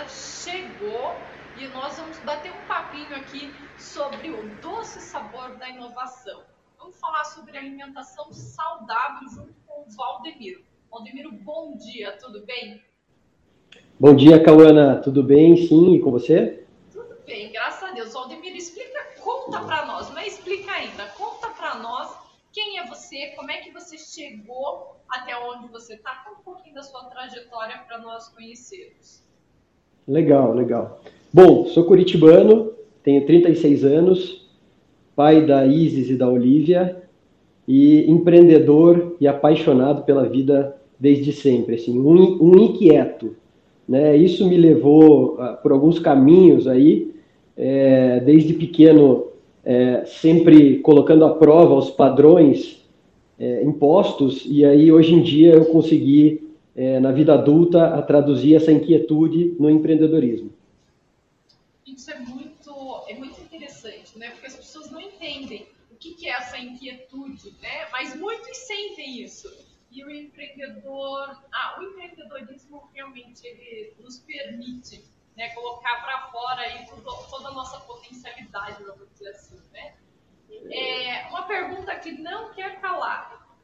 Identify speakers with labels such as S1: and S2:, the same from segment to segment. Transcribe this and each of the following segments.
S1: convidada chegou e nós vamos bater um papinho aqui sobre o doce sabor da inovação. Vamos falar sobre alimentação saudável junto com o Valdemiro. Valdemiro, bom dia, tudo bem?
S2: Bom dia, Cauana, tudo bem? Sim, e com você?
S1: Tudo bem, graças a Deus. Valdemiro, explica, conta para nós, não é explica ainda, conta para nós quem é você, como é que você chegou até onde você está, conta um pouquinho da sua trajetória para nós conhecermos.
S2: Legal, legal. Bom, sou curitibano, tenho 36 anos, pai da Isis e da Olivia, e empreendedor e apaixonado pela vida desde sempre, assim, um, um inquieto. Né? Isso me levou uh, por alguns caminhos aí, é, desde pequeno, é, sempre colocando à prova os padrões é, impostos, e aí hoje em dia eu consegui, é, na vida adulta, a traduzir essa inquietude no empreendedorismo.
S1: Isso é muito, é muito interessante, né? Porque as pessoas não entendem o que, que é essa inquietude, né? Mas muitos sentem isso. E o empreendedor, ah, o empreendedorismo realmente ele nos permite né, colocar para fora aí toda a nossa potencialidade, vamos dizer assim, né? É, uma pergunta que não quer calar.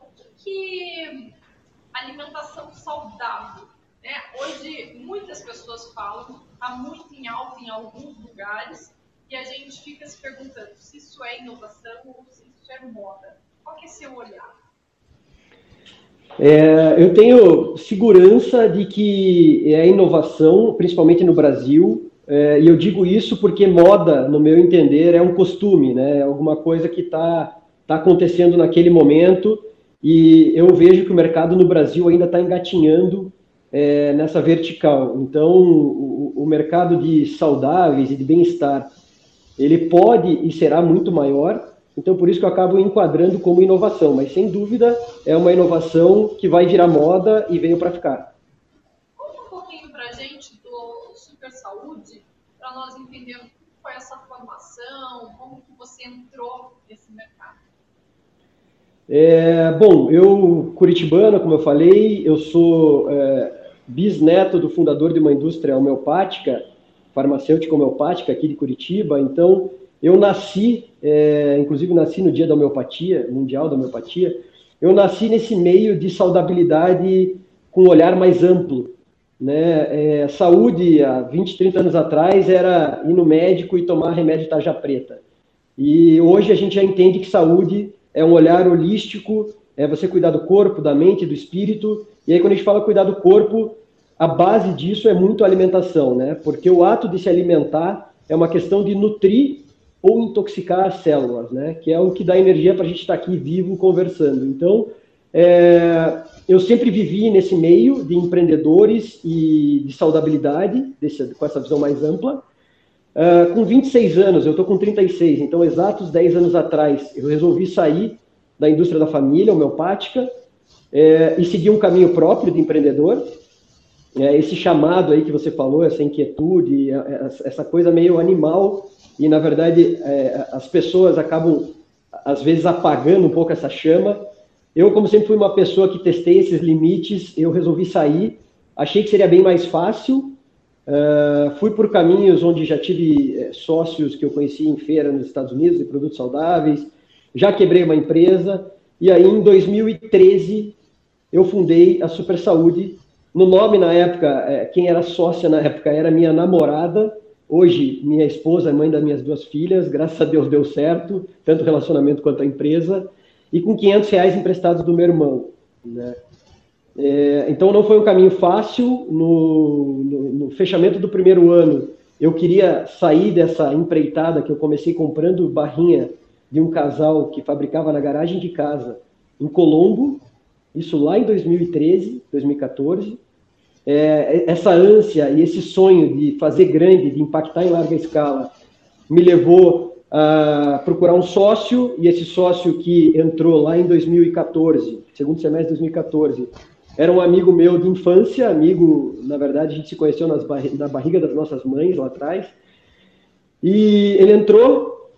S1: O que, que alimentação saudável né? Hoje, muitas pessoas falam, está muito em alta em alguns lugares, e a gente fica se perguntando se isso é inovação ou se isso é moda. Qual é seu olhar?
S2: É, eu tenho segurança de que é inovação, principalmente no Brasil, é, e eu digo isso porque moda, no meu entender, é um costume, né? É alguma coisa que está tá acontecendo naquele momento, e eu vejo que o mercado no Brasil ainda está engatinhando é, nessa vertical. Então, o, o, mercado de saudáveis e de bem-estar, ele pode e será muito maior. Então, por isso que eu acabo enquadrando como inovação. Mas, sem dúvida, é uma inovação que vai virar moda e veio para ficar.
S1: Conta um pouquinho para a gente do Super Saúde, para nós entendermos como foi essa formação, como que você entrou nesse mercado.
S2: É, bom, eu, curitibano, como eu falei, eu sou é, bisneto do fundador de uma indústria homeopática, farmacêutica homeopática aqui de Curitiba. Então, eu nasci, é, inclusive nasci no dia da homeopatia, mundial da homeopatia, eu nasci nesse meio de saudabilidade com um olhar mais amplo. Né? É, saúde, há 20, 30 anos atrás, era ir no médico e tomar remédio tarja preta. E hoje a gente já entende que saúde é um olhar holístico, é você cuidar do corpo, da mente, do espírito, e aí, quando a gente fala cuidar do corpo, a base disso é muito alimentação, né? Porque o ato de se alimentar é uma questão de nutrir ou intoxicar as células, né? Que é o que dá energia para a gente estar tá aqui vivo conversando. Então, é, eu sempre vivi nesse meio de empreendedores e de saudabilidade, desse, com essa visão mais ampla. Uh, com 26 anos, eu estou com 36, então exatos 10 anos atrás, eu resolvi sair da indústria da família homeopática é, e seguir um caminho próprio de empreendedor. É, esse chamado aí que você falou, essa inquietude, é, essa coisa meio animal, e na verdade é, as pessoas acabam, às vezes, apagando um pouco essa chama. Eu, como sempre fui uma pessoa que testei esses limites, eu resolvi sair. Achei que seria bem mais fácil. Uh, fui por caminhos onde já tive sócios que eu conheci em feira nos Estados Unidos de produtos saudáveis. Já quebrei uma empresa. E aí, em 2013, eu fundei a Super Saúde. No nome, na época, é, quem era sócia na época era minha namorada, hoje minha esposa, mãe das minhas duas filhas, graças a Deus deu certo, tanto o relacionamento quanto a empresa, e com 500 reais emprestados do meu irmão. Né? É, então não foi um caminho fácil. No, no, no, fechamento do primeiro ano, eu queria sair dessa empreitada que eu comecei comprando barrinha de um casal que fabricava na garagem de casa em Colombo, isso lá em 2013, 2014. É, essa ânsia e esse sonho de fazer grande, de impactar em larga escala, me levou a procurar um sócio, e esse sócio que entrou lá em 2014, segundo semestre de 2014, era um amigo meu de infância, amigo, na verdade, a gente se conheceu barri na barriga das nossas mães lá atrás. E ele entrou,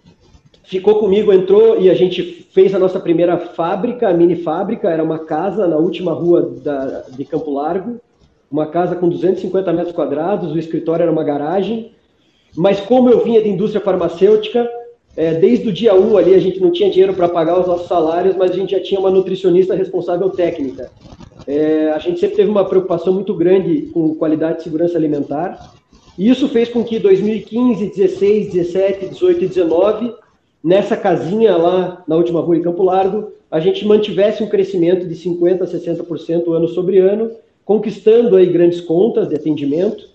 S2: ficou comigo, entrou e a gente fez a nossa primeira fábrica, a mini fábrica, era uma casa na última rua da, de Campo Largo, uma casa com 250 metros quadrados, o escritório era uma garagem, mas como eu vinha de indústria farmacêutica, é, desde o dia 1 ali a gente não tinha dinheiro para pagar os nossos salários, mas a gente já tinha uma nutricionista responsável técnica. É, a gente sempre teve uma preocupação muito grande com qualidade e segurança alimentar. E isso fez com que 2015, 16, 17, 18 e 19, nessa casinha lá na última rua em Campo Largo, a gente mantivesse um crescimento de 50% a 60% ano sobre ano, conquistando aí grandes contas de atendimento.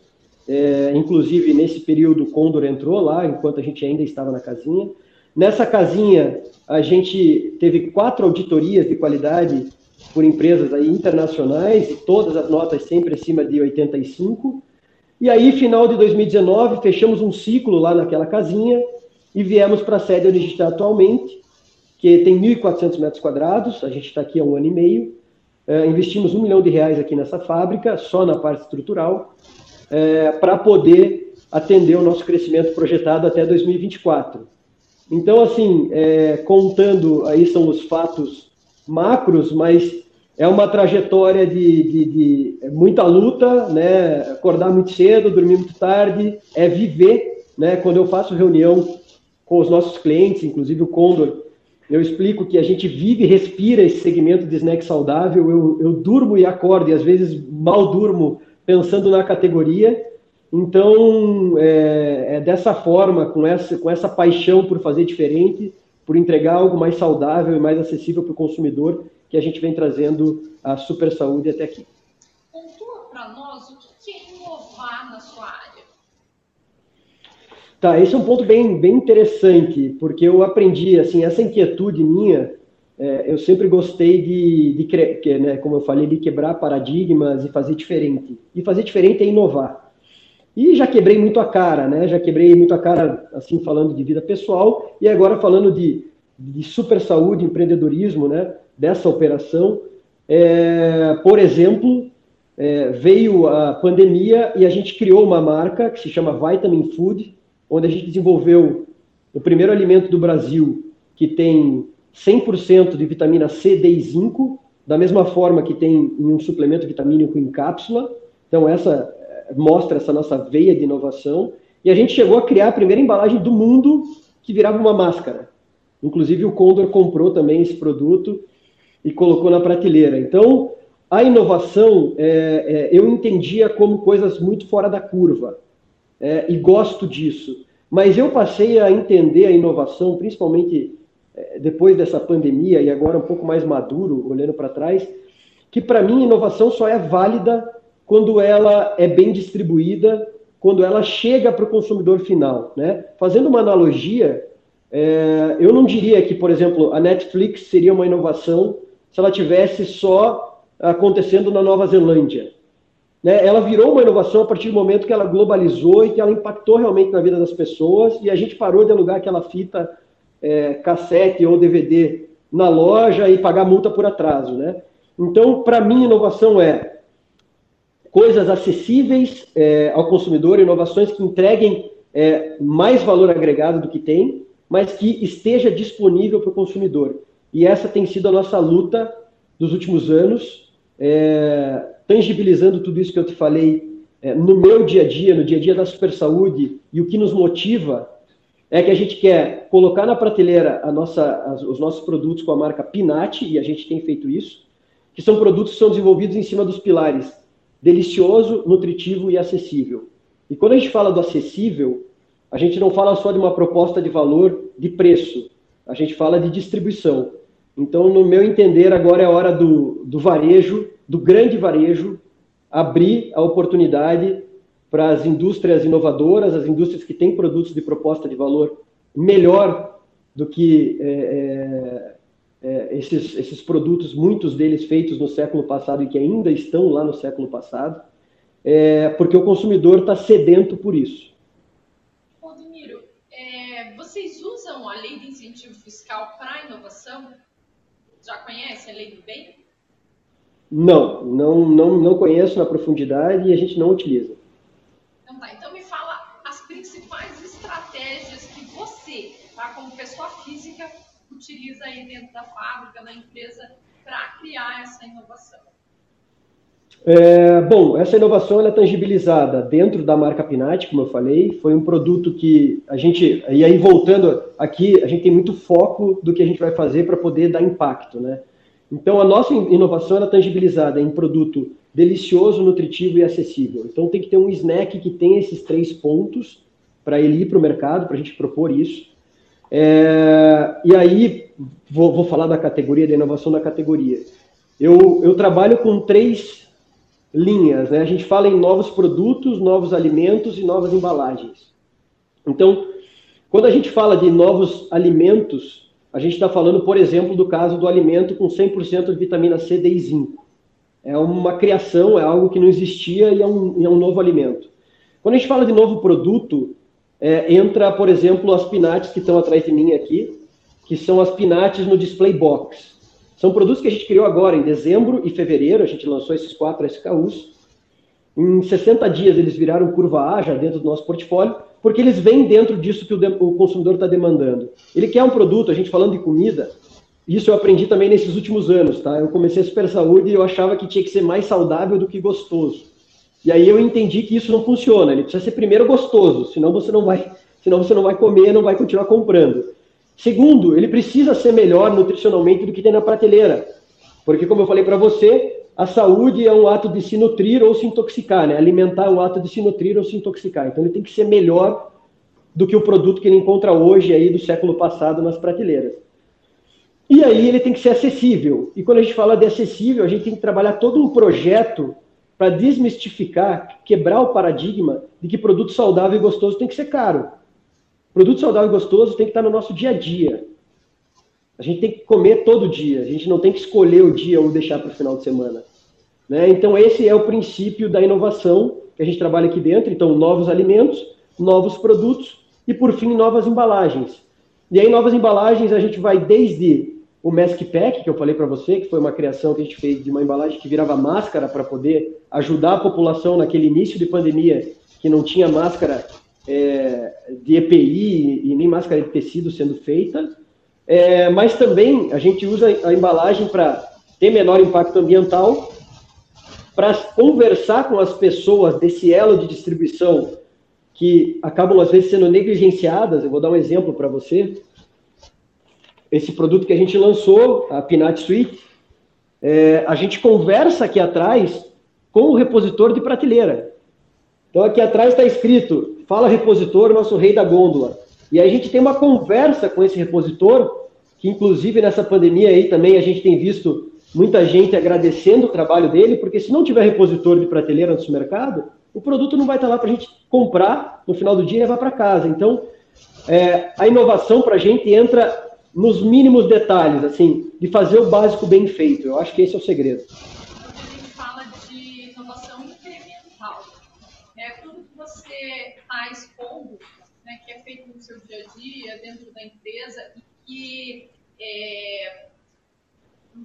S2: É, inclusive, nesse período, o Condor entrou lá, enquanto a gente ainda estava na casinha. Nessa casinha, a gente teve quatro auditorias de qualidade por empresas aí internacionais, e todas as notas sempre acima de 85. E aí, final de 2019, fechamos um ciclo lá naquela casinha e viemos para a sede onde a gente está atualmente, que tem 1.400 metros quadrados, a gente está aqui há um ano e meio, é, investimos um milhão de reais aqui nessa fábrica, só na parte estrutural, é, para poder atender o nosso crescimento projetado até 2024. Então, assim, é, contando, aí são os fatos macros, mas é uma trajetória de, de, de, muita luta, né? Acordar muito cedo, dormir muito tarde, é viver, né? Quando eu faço reunião com os nossos clientes, inclusive o Condor, eu explico que a gente vive e respira esse segmento de snack saudável. Eu, eu durmo e acordo, e às vezes mal durmo pensando na categoria. Então, é, é, dessa forma, com essa, com essa paixão por fazer diferente, por entregar algo mais saudável e mais acessível para o consumidor, que a gente vem trazendo a super saúde até aqui.
S1: Pontua para nós o que é inovar na sua área.
S2: Tá, esse é um ponto bem, bem interessante, porque eu aprendi, assim, essa inquietude minha, é, eu sempre gostei de, de né, como eu falei, de quebrar paradigmas e fazer diferente. E fazer diferente é inovar. E já quebrei muito a cara, né? Já quebrei muito a cara, assim, falando de vida pessoal, e agora falando de, de super saúde, empreendedorismo, né? Dessa operação. É, por exemplo, é, veio a pandemia e a gente criou uma marca que se chama Vitamin Food, onde a gente desenvolveu o primeiro alimento do Brasil que tem 100% de vitamina C, D e zinco, da mesma forma que tem em um suplemento vitamínico em cápsula. Então, essa mostra essa nossa veia de inovação. E a gente chegou a criar a primeira embalagem do mundo que virava uma máscara. Inclusive, o Condor comprou também esse produto e colocou na prateleira. Então, a inovação é, é, eu entendia como coisas muito fora da curva é, e gosto disso. Mas eu passei a entender a inovação, principalmente é, depois dessa pandemia e agora um pouco mais maduro, olhando para trás, que para mim inovação só é válida quando ela é bem distribuída, quando ela chega para o consumidor final. Né? Fazendo uma analogia, é, eu não diria que, por exemplo, a Netflix seria uma inovação se ela tivesse só acontecendo na Nova Zelândia. Né? Ela virou uma inovação a partir do momento que ela globalizou e que ela impactou realmente na vida das pessoas e a gente parou de alugar aquela fita é, cassete ou DVD na loja e pagar multa por atraso. Né? Então, para mim, inovação é coisas acessíveis é, ao consumidor, inovações que entreguem é, mais valor agregado do que tem, mas que esteja disponível para o consumidor. E essa tem sido a nossa luta dos últimos anos. É, tangibilizando tudo isso que eu te falei é, no meu dia a dia, no dia a dia da super saúde, e o que nos motiva é que a gente quer colocar na prateleira nossa, as, os nossos produtos com a marca Pinati, e a gente tem feito isso, que são produtos que são desenvolvidos em cima dos pilares delicioso, nutritivo e acessível. E quando a gente fala do acessível, a gente não fala só de uma proposta de valor de preço, a gente fala de distribuição. Então, no meu entender, agora é hora do, do varejo do grande varejo abrir a oportunidade para as indústrias inovadoras, as indústrias que têm produtos de proposta de valor melhor do que é, é, é, esses, esses produtos, muitos deles feitos no século passado e que ainda estão lá no século passado, é, porque o consumidor está sedento por isso.
S1: Rodmiro, é, vocês usam a lei de incentivo fiscal para inovação? Já conhece a lei do bem?
S2: Não, não, não, não conheço na profundidade e a gente não utiliza.
S1: Então tá, então me fala as principais estratégias que você, tá, como pessoa utiliza aí dentro da fábrica, da empresa, para criar essa inovação.
S2: É, bom, essa inovação é tangibilizada dentro da marca Pinat, como eu falei, foi um produto que a gente, e aí voltando aqui, a gente tem muito foco do que a gente vai fazer para poder dar impacto, né? Então a nossa inovação é tangibilizada em produto delicioso, nutritivo e acessível. Então tem que ter um snack que tem esses três pontos para ele ir para o mercado, para a gente propor isso. É, e aí vou, vou falar da categoria, da inovação da categoria. Eu, eu trabalho com três linhas. Né? A gente fala em novos produtos, novos alimentos e novas embalagens. Então, quando a gente fala de novos alimentos, a gente está falando, por exemplo, do caso do alimento com 100% de vitamina C, D e zinco. É uma criação, é algo que não existia e é um, é um novo alimento. Quando a gente fala de novo produto, é, entra, por exemplo, as pinates que estão atrás de mim aqui, que são as pinates no display box. São produtos que a gente criou agora, em dezembro e fevereiro, a gente lançou esses quatro SKUs. Em 60 dias eles viraram curva A já dentro do nosso portfólio, porque eles vêm dentro disso que o, o consumidor está demandando. Ele quer um produto, a gente falando de comida, isso eu aprendi também nesses últimos anos, tá? Eu comecei a Super Saúde e eu achava que tinha que ser mais saudável do que gostoso. E aí eu entendi que isso não funciona, ele precisa ser primeiro gostoso, senão você não vai, senão você não vai comer, não vai continuar comprando. Segundo, ele precisa ser melhor nutricionalmente do que tem na prateleira. Porque, como eu falei para você, a saúde é um ato de se nutrir ou se intoxicar, né? Alimentar é um ato de se nutrir ou se intoxicar. Então, ele tem que ser melhor do que o produto que ele encontra hoje aí do século passado nas prateleiras. E aí ele tem que ser acessível. E quando a gente fala de acessível, a gente tem que trabalhar todo um projeto para desmistificar, quebrar o paradigma de que produto saudável e gostoso tem que ser caro. Produto saudável e gostoso tem que estar no nosso dia a dia. A gente tem que comer todo dia. A gente não tem que escolher o dia ou deixar para o final de semana. Né? Então, esse é o princípio da inovação que a gente trabalha aqui dentro. Então, novos alimentos, novos produtos e, por fim, novas embalagens. E aí, novas embalagens, a gente vai desde o Mask Pack, que eu falei para você, que foi uma criação que a gente fez de uma embalagem que virava máscara para poder ajudar a população naquele início de pandemia que não tinha máscara é, de EPI e nem máscara de tecido sendo feita, é, mas também a gente usa a embalagem para ter menor impacto ambiental, para conversar com as pessoas desse elo de distribuição que acabam às vezes sendo negligenciadas. Eu vou dar um exemplo para você. Esse produto que a gente lançou, a Pinat Suite, é, a gente conversa aqui atrás com o repositor de prateleira. Então aqui atrás está escrito fala repositor, nosso rei da gôndola. E aí a gente tem uma conversa com esse repositor, que inclusive nessa pandemia aí também a gente tem visto muita gente agradecendo o trabalho dele, porque se não tiver repositor de prateleira no supermercado, o produto não vai estar lá para a gente comprar no final do dia e levar para casa. Então, é, a inovação para a gente entra nos mínimos detalhes, assim, de fazer o básico bem feito. Eu acho que esse é o segredo.
S1: está expondo, né, que é feito no seu dia a dia, dentro da empresa, e que, é,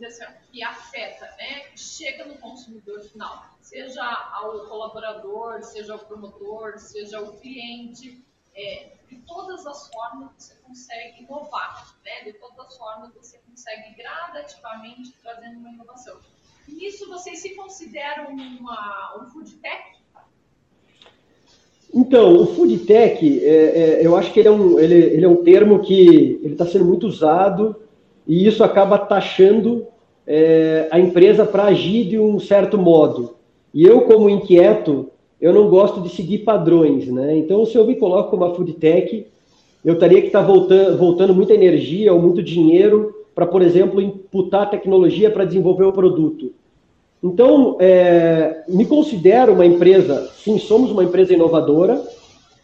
S1: assim, que afeta, né, que chega no consumidor final, seja ao colaborador, seja ao promotor, seja ao cliente, é, de todas as formas você consegue inovar, né? de todas as formas você consegue gradativamente trazendo uma inovação. E nisso vocês se consideram uma, um food tech?
S2: Então, o food tech, é, é, eu acho que ele é, um, ele, ele é um termo que está sendo muito usado e isso acaba taxando é, a empresa para agir de um certo modo. E eu, como inquieto, eu não gosto de seguir padrões, né? Então, se eu me coloco como uma food tech, eu teria que estar tá voltando, voltando muita energia ou muito dinheiro para, por exemplo, imputar tecnologia para desenvolver o produto. Então, é, me considero uma empresa, sim, somos uma empresa inovadora,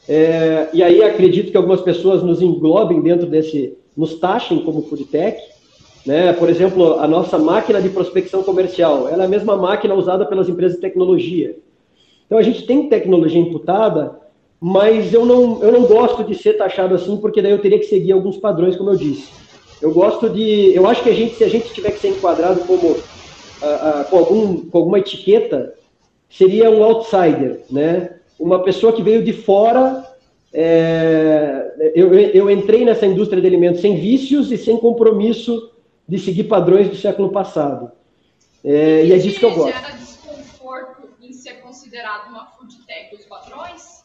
S2: é, e aí acredito que algumas pessoas nos englobem dentro desse, nos taxem como food tech. Né? Por exemplo, a nossa máquina de prospecção comercial, ela é a mesma máquina usada pelas empresas de tecnologia. Então, a gente tem tecnologia imputada, mas eu não, eu não gosto de ser taxado assim, porque daí eu teria que seguir alguns padrões, como eu disse. Eu gosto de. Eu acho que a gente, se a gente tiver que ser enquadrado como com, algum, com alguma etiqueta, seria um outsider, né? Uma pessoa que veio de fora. É, eu, eu entrei nessa indústria de alimentos sem vícios e sem compromisso de seguir padrões do século passado. É, e é disso que eu gosto.
S1: Em ser considerado uma food tech os padrões?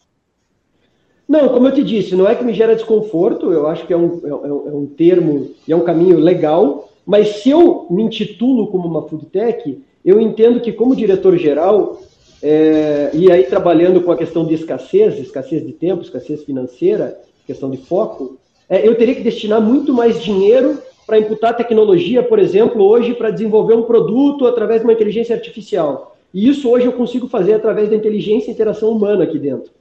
S2: Não, como eu te disse, não é que me gera desconforto, eu acho que é um, é, é um termo e é um caminho legal, mas se eu me intitulo como uma food tech, eu entendo que como diretor-geral, é, e aí trabalhando com a questão de escassez, escassez de tempo, escassez financeira, questão de foco, é, eu teria que destinar muito mais dinheiro para imputar tecnologia, por exemplo, hoje para desenvolver um produto através de uma inteligência artificial. E isso hoje eu consigo fazer através da inteligência e interação humana aqui dentro.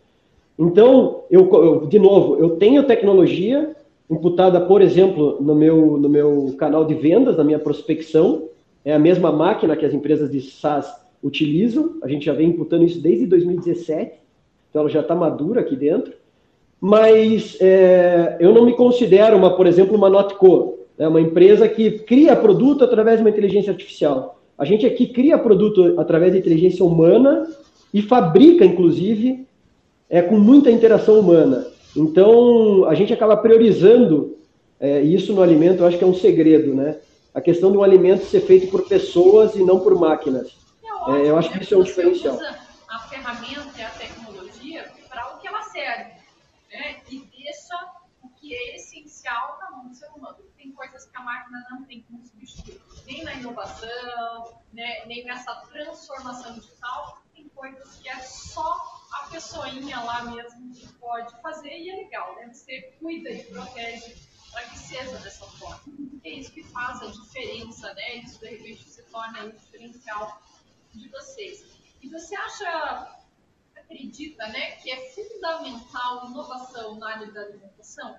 S2: Então, eu, eu, de novo, eu tenho tecnologia imputada, por exemplo, no meu, no meu canal de vendas, na minha prospecção. É a mesma máquina que as empresas de SaaS utilizam. A gente já vem imputando isso desde 2017. Então, ela já está madura aqui dentro. Mas é, eu não me considero, uma, por exemplo, uma Notco é uma empresa que cria produto através de uma inteligência artificial. A gente aqui cria produto através da inteligência humana e fabrica, inclusive, é, com muita interação humana. Então, a gente acaba priorizando é, isso no alimento, eu acho que é um segredo, né? A questão de um alimento ser feito por pessoas e não por máquinas.
S1: É, é, eu acho que isso é um diferencial. Usa a ferramenta e a tecnologia para o que ela serve, né? E deixa o que é essencial na mão do ser humano tem coisas que a máquina não tem como substituir, nem na inovação, né, nem nessa transformação digital, tem coisas que é só a pessoinha lá mesmo que pode fazer e é legal, né? Você cuida e protege para que seja dessa forma. É isso que faz a diferença, né? Isso de repente se torna o diferencial de vocês. E você acha, acredita, né, que é fundamental inovação na área da alimentação?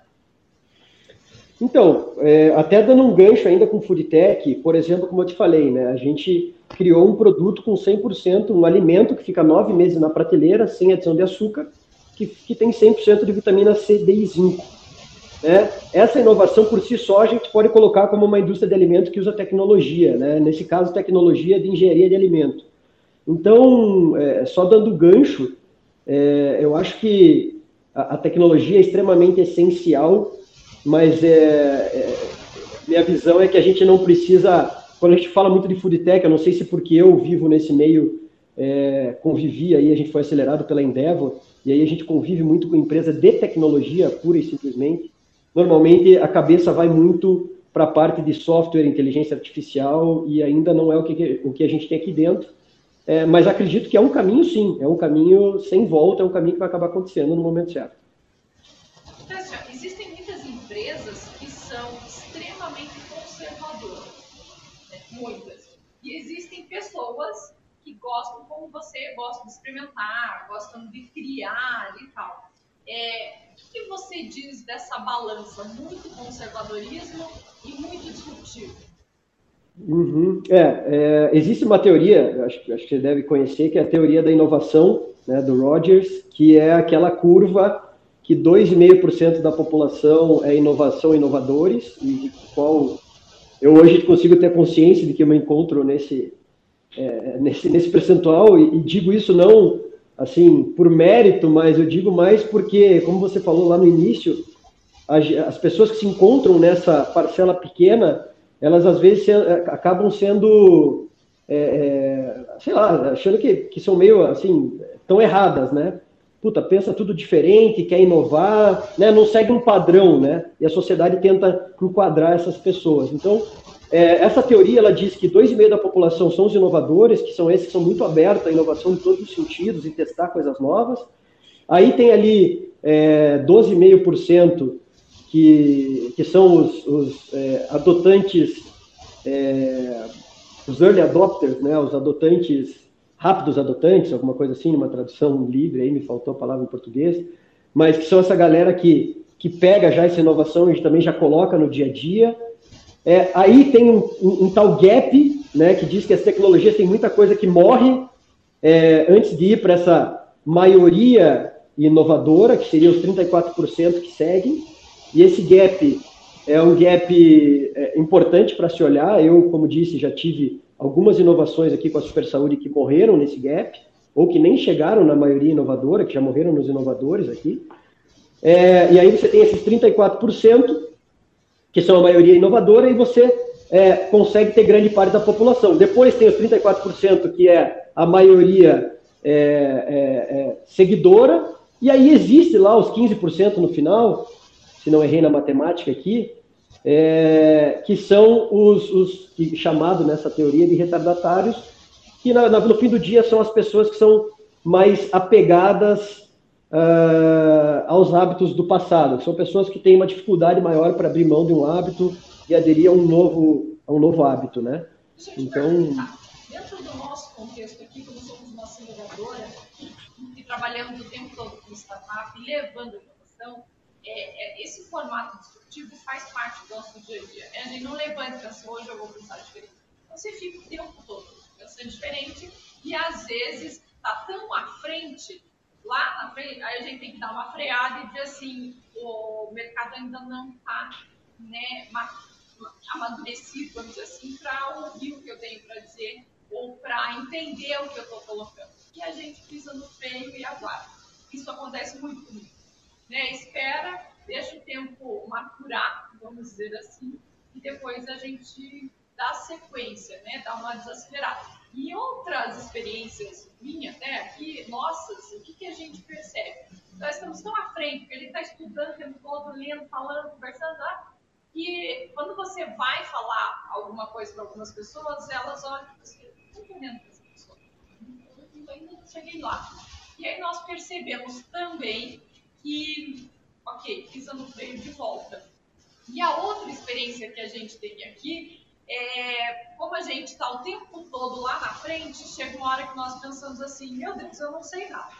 S2: Então, é, até dando um gancho ainda com o Foodtech, por exemplo, como eu te falei, né, a gente criou um produto com 100%, um alimento que fica nove meses na prateleira, sem adição de açúcar, que, que tem 100% de vitamina C, D e zinco. Né? Essa inovação por si só a gente pode colocar como uma indústria de alimentos que usa tecnologia, né? nesse caso, tecnologia de engenharia de alimento. Então, é, só dando gancho, é, eu acho que a, a tecnologia é extremamente essencial mas é, é, minha visão é que a gente não precisa, quando a gente fala muito de food tech, eu não sei se porque eu vivo nesse meio, é, convivi aí, a gente foi acelerado pela Endeavor, e aí a gente convive muito com empresa de tecnologia, pura e simplesmente. Normalmente a cabeça vai muito para a parte de software, inteligência artificial, e ainda não é o que, o que a gente tem aqui dentro. É, mas acredito que é um caminho, sim, é um caminho sem volta, é um caminho que vai acabar acontecendo no momento certo.
S1: E existem pessoas que gostam, como você, gostam de experimentar, gostam de criar e tal. É, o que você diz dessa balança? Muito conservadorismo e muito disruptivo.
S2: Uhum. É, é, existe uma teoria, acho, acho, que você deve conhecer, que é a teoria da inovação, né, do Rogers, que é aquela curva que 2,5% da população é inovação inovadores, e qual eu hoje consigo ter consciência de que eu me encontro nesse, é, nesse, nesse percentual e, e, digo isso não assim por mérito, mas eu digo mais porque, como você falou lá no início, as, as pessoas que se encontram nessa parcela pequena, elas às vezes se, é, acabam sendo, é, é, sei lá, achando que, que são meio assim, tão erradas, né? Puta, pensa tudo diferente, quer inovar, né? não segue um padrão, né? E a sociedade tenta enquadrar essas pessoas. Então, é, essa teoria ela diz que 2,5% da população são os inovadores, que são esses que são muito abertos à inovação em todos os sentidos e testar coisas novas. Aí tem ali é, 12,5% que, que são os, os é, adotantes, é, os early adopters, né? os adotantes rápidos adotantes, alguma coisa assim, numa tradução livre, aí me faltou a palavra em português, mas que são essa galera que, que pega já essa inovação e também já coloca no dia a dia. É, aí tem um, um, um, tal gap, né, que diz que as tecnologias têm muita coisa que morre é, antes de ir para essa maioria inovadora, que seria os 34% que seguem, e esse gap é um gap é, importante para se olhar. Eu, como disse, já tive algumas inovações aqui com a Super Saúde que morreram nesse gap, ou que nem chegaram na maioria inovadora, que já morreram nos inovadores aqui. É, e aí você tem esses 34%, que são a maioria inovadora, e você é, consegue ter grande parte da população. Depois tem os 34%, que é a maioria é, é, é, seguidora, e aí existe lá os 15% no final, se não errei na matemática aqui, é, que são os, os chamados nessa teoria de retardatários, que na, na, no fim do dia são as pessoas que são mais apegadas uh, aos hábitos do passado. São pessoas que têm uma dificuldade maior para abrir mão de um hábito e aderir a um novo, a um novo hábito, né?
S1: Então, dentro do nosso contexto aqui, como somos uma aceleradora e trabalhamos o tempo todo com startup, levando inovação, é, é, esse formato disruptivo faz parte do nosso dia a dia. Gente não levanta e pensa, hoje eu vou pensar diferente. Você fica o tempo todo pensando diferente e às vezes está tão à frente lá na frente, aí a gente tem que dar uma freada e dizer assim, o mercado ainda não está né, amadurecido, vamos dizer assim, para ouvir o que eu tenho para dizer ou para entender o que eu estou colocando. E a gente pisa no freio e aguarda. Isso acontece muito comigo. Né? Espera, deixa o tempo maturar, vamos dizer assim, e depois a gente dá sequência, né? dá uma desacelerada. E outras experiências minhas até aqui, nossas, o que, que a gente percebe? Nós estamos tão à frente, porque a gente está estudando o tempo todo, lendo, falando, conversando, ah, e quando você vai falar alguma coisa para algumas pessoas, elas olham e assim, estou entendendo essa pessoa. Eu ainda não cheguei lá. E aí nós percebemos também que, ok, pisa no freio de volta. E a outra experiência que a gente tem aqui é, como a gente está o tempo todo lá na frente, chega uma hora que nós pensamos assim, meu Deus, eu não sei nada.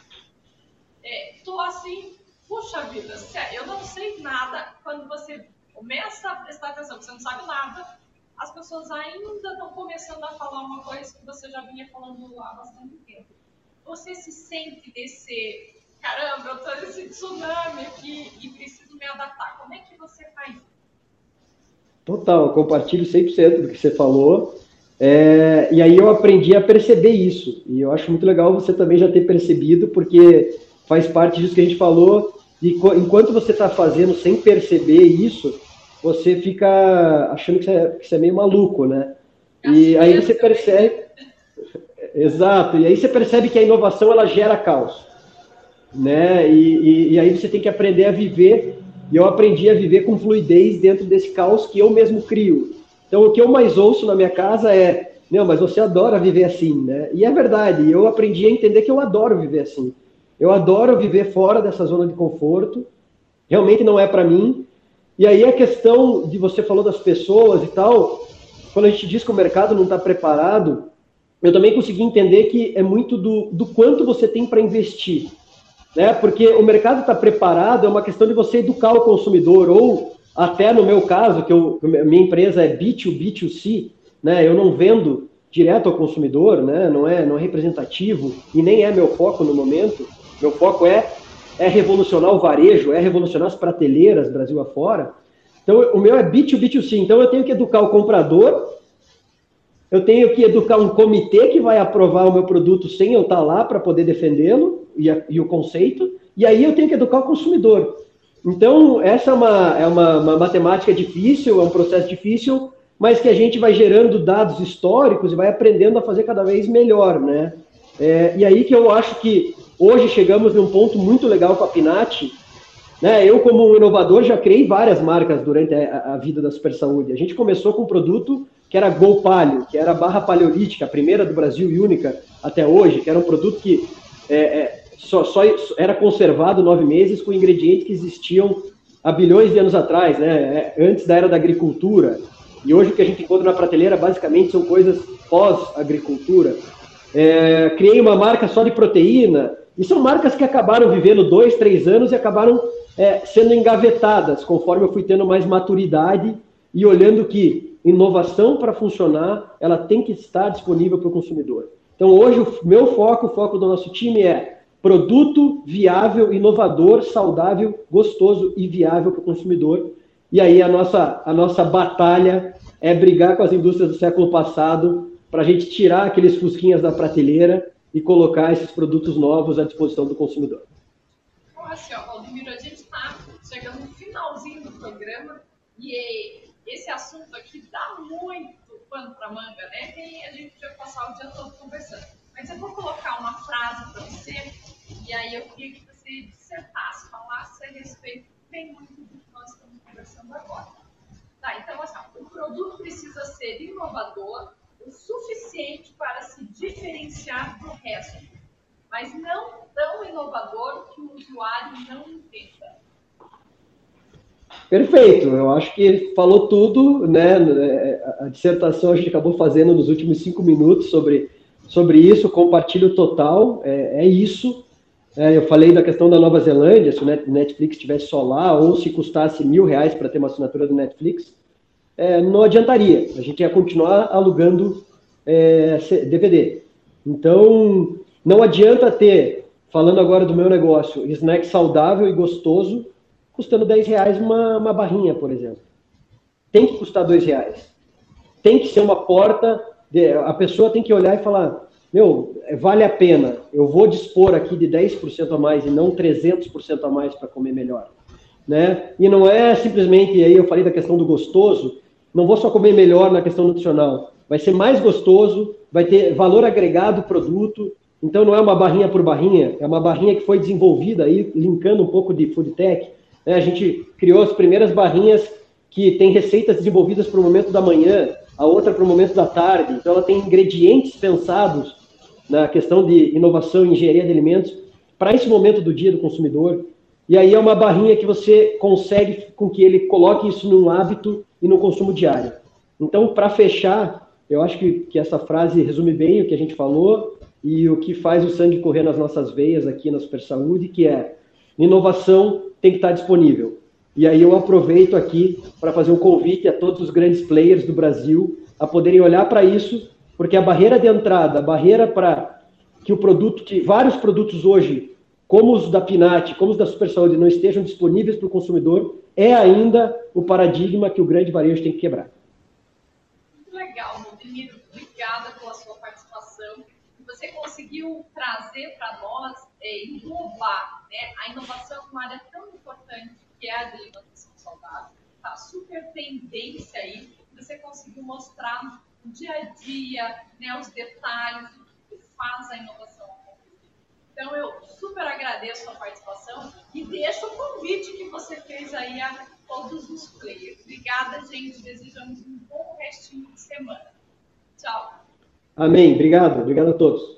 S1: É, assim, puxa vida, sério, eu não sei nada. Quando você começa a prestar atenção, que você não sabe nada, as pessoas ainda estão começando a falar uma coisa que você já vinha falando há bastante tempo. Você se sente desse, caramba, eu estou nesse tsunami aqui e preciso me adaptar. Como é que você faz isso?
S2: Total, compartilho 100% do que você falou. É, e aí eu aprendi a perceber isso. E eu acho muito legal você também já ter percebido, porque faz parte disso que a gente falou. E enquanto você está fazendo sem perceber isso, você fica achando que você, é, que você é meio maluco, né? E aí você percebe. Exato. E aí você percebe que a inovação ela gera caos, né? E, e, e aí você tem que aprender a viver e eu aprendi a viver com fluidez dentro desse caos que eu mesmo crio. Então, o que eu mais ouço na minha casa é: não, mas você adora viver assim, né? E é verdade, eu aprendi a entender que eu adoro viver assim. Eu adoro viver fora dessa zona de conforto. Realmente não é para mim. E aí a questão de você falou das pessoas e tal, quando a gente diz que o mercado não está preparado, eu também consegui entender que é muito do, do quanto você tem para investir né? Porque o mercado está preparado, é uma questão de você educar o consumidor, ou até no meu caso, que eu, minha empresa é B2B, B2C, né? Eu não vendo direto ao consumidor, né? Não é, não é representativo e nem é meu foco no momento. Meu foco é é revolucionar o varejo, é revolucionar as prateleiras Brasil afora. Então, o meu é B2B, B2C. Então, eu tenho que educar o comprador, eu tenho que educar um comitê que vai aprovar o meu produto sem eu estar lá para poder defendê-lo e, e, o conceito, e aí eu tenho que educar o consumidor. Então, essa é, uma, é uma, uma, matemática difícil, é um processo difícil, mas que a gente vai gerando dados históricos e vai aprendendo a fazer cada vez melhor, né? É, e aí que eu acho que hoje chegamos num ponto muito legal com a Pinat, né? Eu, como inovador, já criei várias marcas durante a, a vida da Super Saúde. A gente começou com um produto que era Gol Palio, que era a barra paleolítica, a primeira do Brasil e única até hoje, que era um produto que é, é, só, só, era conservado nove meses com ingredientes que existiam há bilhões de anos atrás, né? É, antes da era da agricultura. E hoje o que a gente encontra na prateleira basicamente são coisas pós-agricultura. É, criei uma marca só de proteína, e são marcas que acabaram vivendo dois, três anos e acabaram é, sendo engavetadas conforme eu fui tendo mais maturidade e olhando que inovação para funcionar, ela tem que estar disponível para o consumidor. Então hoje o meu foco, o foco do nosso time é produto viável, inovador, saudável, gostoso e viável para o consumidor. E aí a nossa, a nossa batalha é brigar com as indústrias do século passado para a gente tirar aqueles fusquinhas da prateleira e colocar esses produtos novos à disposição do consumidor.
S1: Assim, ó, Valdemiro, a gente chegando no finalzinho do programa e esse assunto aqui dá muito pano para manga, né? E a gente podia passar o dia todo conversando. Mas eu vou colocar uma frase para você, e aí eu queria que você dissertasse, falasse a respeito bem muito do que nós estamos conversando agora. Tá, então, assim, o produto precisa ser inovador o suficiente para se diferenciar do resto, mas não tão inovador que o usuário não entenda.
S2: Perfeito, eu acho que ele falou tudo, né? A dissertação a gente acabou fazendo nos últimos cinco minutos sobre, sobre isso, compartilho total, é, é isso. É, eu falei da questão da Nova Zelândia, se o Netflix estivesse só lá, ou se custasse mil reais para ter uma assinatura do Netflix, é, não adiantaria. A gente ia continuar alugando é, DVD. Então, não adianta ter, falando agora do meu negócio, snack saudável e gostoso, custando 10 reais uma, uma barrinha, por exemplo. Tem que custar 2 reais. Tem que ser uma porta, de, a pessoa tem que olhar e falar, meu, vale a pena, eu vou dispor aqui de 10% a mais e não 300% a mais para comer melhor. Né? E não é simplesmente, aí eu falei da questão do gostoso, não vou só comer melhor na questão nutricional, vai ser mais gostoso, vai ter valor agregado produto, então não é uma barrinha por barrinha, é uma barrinha que foi desenvolvida aí, linkando um pouco de food tech, né? A gente criou as primeiras barrinhas que tem receitas desenvolvidas para o momento da manhã, a outra para o momento da tarde. Então, ela tem ingredientes pensados na questão de inovação e engenharia de alimentos para esse momento do dia do consumidor. E aí é uma barrinha que você consegue com que ele coloque isso num hábito e no consumo diário. Então, para fechar, eu acho que, que essa frase resume bem o que a gente falou e o que faz o sangue correr nas nossas veias aqui na Super Saúde, que é inovação tem que estar disponível. E aí eu aproveito aqui para fazer um convite a todos os grandes players do Brasil a poderem olhar para isso, porque a barreira de entrada, a barreira para que o produto, que vários produtos hoje, como os da Pinat, como os da Super Saúde, não estejam disponíveis para o consumidor, é ainda o paradigma que o grande varejo tem que quebrar.
S1: Muito legal, Montemiro. Obrigada pela sua. Você conseguiu trazer para nós é, inovar, né? A inovação é uma área tão importante que é a de alimentação saudável, tá super tendência aí, você conseguiu mostrar no dia a dia, né, os detalhes, o que faz a inovação acontecer. Então eu super agradeço a participação e deixo o convite que você fez aí a todos os players. Obrigada, gente. Desejamos um bom restinho de semana. Tchau.
S2: Amém. Obrigado. Obrigado a todos.